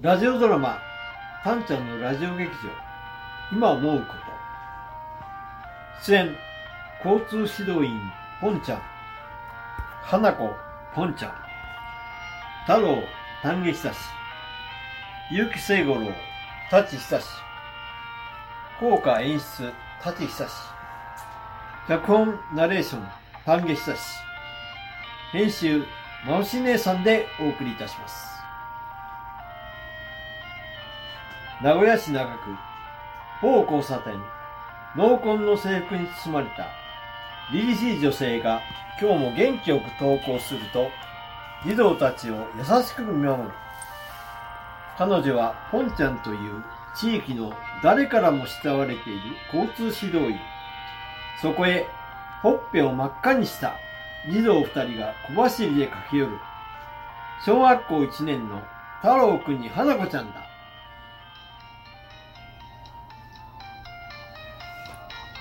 ラジオドラマ「タンちゃんのラジオ劇場。今思うこと」出演交通指導員ポンちゃん花子ポンちゃん太郎丹下久志。結城聖五郎舘久志。効果演出舘久志。脚本ナレーション丹下久志。編集まおし姉さんでお送りいたします名古屋市中区、某交差点、濃紺の制服に包まれた、凛々しい女性が今日も元気よく登校すると、児童たちを優しく見守る。彼女はポンちゃんという地域の誰からも慕われている交通指導員。そこへ、ほっぺを真っ赤にした児童二人が小走りで駆け寄る。小学校一年の太郎くんに花子ちゃんだ。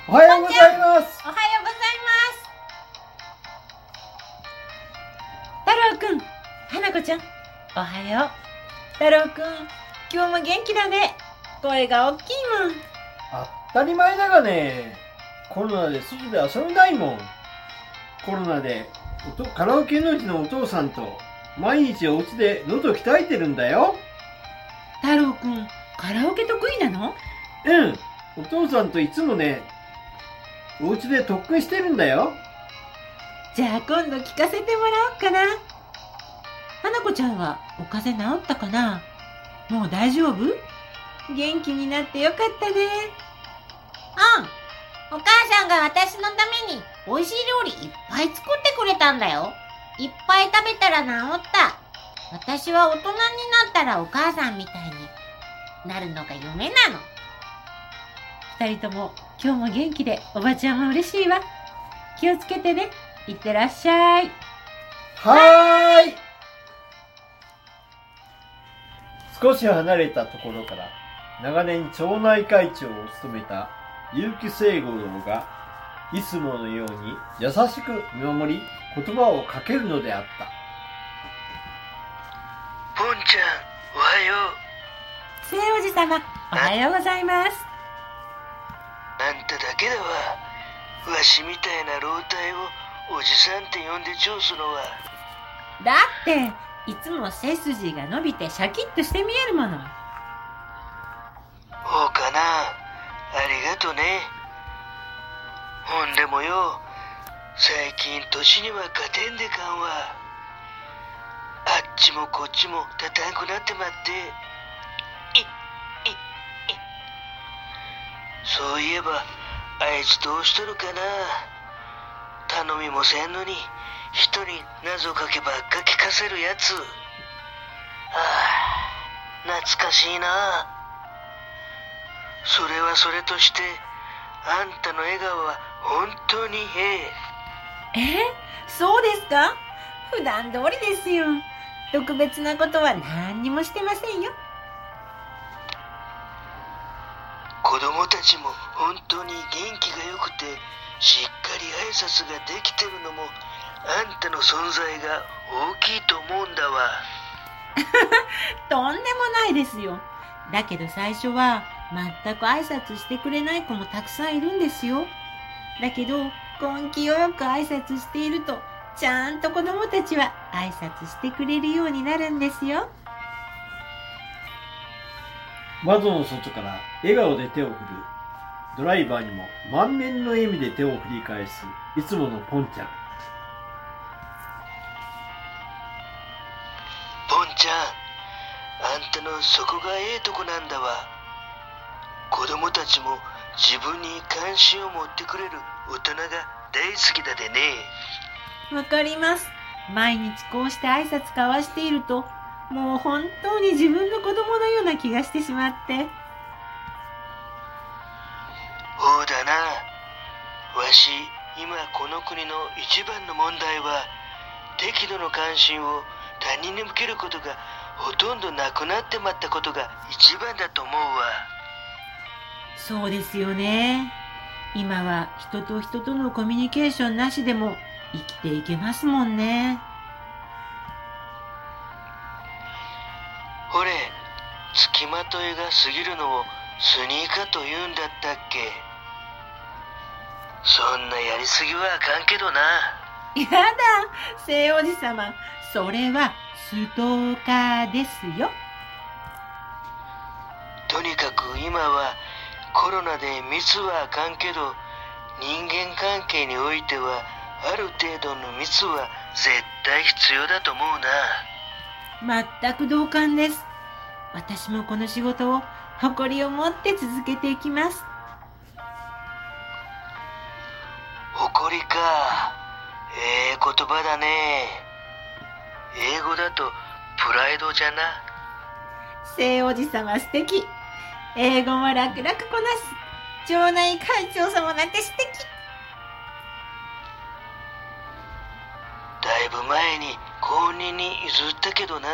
おはようございます。おはようございます。太郎くん、花子ちゃん、おはよう。太郎くん、今日も元気だね。声が大きいもん。当たり前だがね、コロナで外で遊べないもん。コロナでおとカラオケのうちのお父さんと毎日お家で喉鍛えてるんだよ。太郎くん、カラオケ得意なの？うん、お父さんといつもね、お家で特訓してるんだよ。じゃあ今度聞かせてもらおうかな。花子ちゃんはお風邪治ったかな？もう大丈夫？元気になってよかったね。うん。お母さんが私のために美味しい料理いっぱい作ってくれたんだよ。いっぱい食べたら治った。私は大人になったらお母さんみたいになるのが夢なの。二人とも今日も元気でおばちゃんも嬉しいわ。気をつけてね。いってらっしゃい。はーい少し離れたところから長年町内会長を務めた結城聖五郎がいつものように優しく見守り言葉をかけるのであった。ポンちゃん、おはよ末おじ様、おはようございます。う。あんただけだわ。わしみたいな老体をおじさんって呼んでちょうすのは。だって、いつも背筋が伸びてシャキッとして見えるもの。もよ、最近年には勝てんでかんわ。あっちもこっちも立たんくなってまって。い、い、い。そういえば、あいつどうしとるかな。頼みもせんのに、人に謎かけばっか聞かせるやつ。ああ、懐かしいな。それはそれとして、あんたの笑顔は本当にええ。え？そうですか？普段通りですよ。特別なことは何にもしてませんよ。子供たちも本当に元気が良くて、しっかり挨拶ができてるのも、あんたの存在が大きいと思うんだわ。とんでもないですよ。だけど最初は全く挨拶してくれない子もたくさんいるんですよ。だけど根気よく挨拶しているとちゃんと子供たちは挨拶してくれるようになるんですよ。窓の外から笑顔で手を振る。ドライバーにも満面の笑みで手を振り返す、いつものポンちゃん。ポンちゃん、あんたのそこがええとこなんだわ。子供たちも自分に関心を持ってくれる大人が大好きだでね。わかります。毎日こうして挨拶交わしていると、もう本当に自分の子供のような気がしてしまって。ほうだな。わし、今この国の一番の問題は、適度の関心を他人に向けることがほとんどなくなってまったことが一番だと思うわ。そうですよね。今は人と人とのコミュニケーションなしでも生きていけますもんね。ほれ、付きまといが過ぎるのをスニーカーと言うんだったっけ？そんなやりすぎはあかんけどな。やだ、聖おじさま。それはストーカーですよ。とにかく今はコロナで密はあかんけど、人間関係においてはある程度の密は絶対必要だと思うな。全く同感です。私もこの仕事を誇りを持って続けていきます。誇りか。ええ言葉だね。英語だとプライドじゃな。聖おじさま素敵。英語も楽々こなす。町内会長様なんて素敵。だいぶ前に後任に譲ったけどな。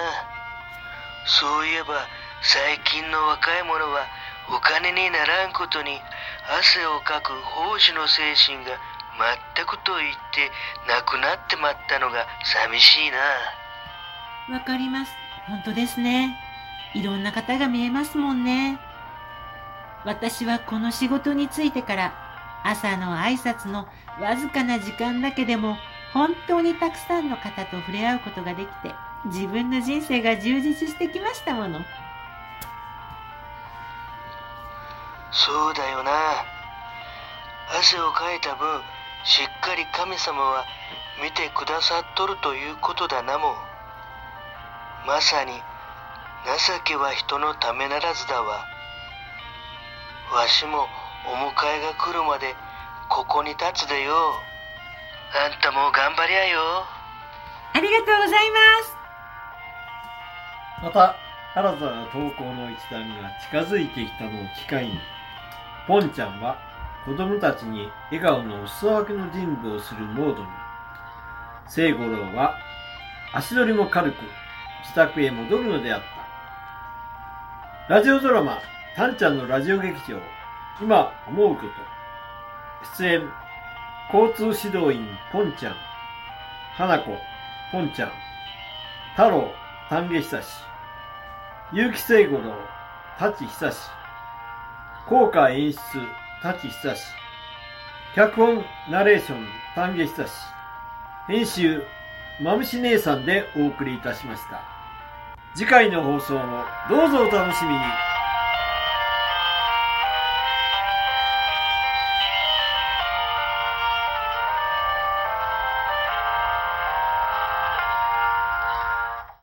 そういえば最近の若い者はお金にならんことに汗をかく奉仕の精神が全くと言ってなくなってまったのが寂しいな。わかります。本当ですね。いろんな方が見えますもんね。私はこの仕事に就いてから朝の挨拶のわずかな時間だけでも本当にたくさんの方と触れ合うことができて自分の人生が充実してきましたもの。そうだよな。汗をかいた分、しっかり神様は見てくださっとるということだなも。まさに、情けは人のためならずだわ。わしもお迎えが来るまでここに立つでよ。あんたも頑張りゃよ。ありがとうございます。また、新たな投稿の一段が近づいてきたのを機会に、ポンちゃんは子供たちに笑顔のお裾分けの準備をするモードに、聖五郎は足取りも軽く自宅へ戻るのであった。ラジオドラマ、タンちゃんのラジオ劇場、今思うこと。出演、交通指導員ポンちゃん、花子、ポンちゃん、太郎、丹下久志、結城聖五郎、舘久志、効果演出、舘久志、脚本、ナレーション、丹下久志、編集、まむし姉さんでお送りいたしました。次回の放送もどうぞお楽しみに。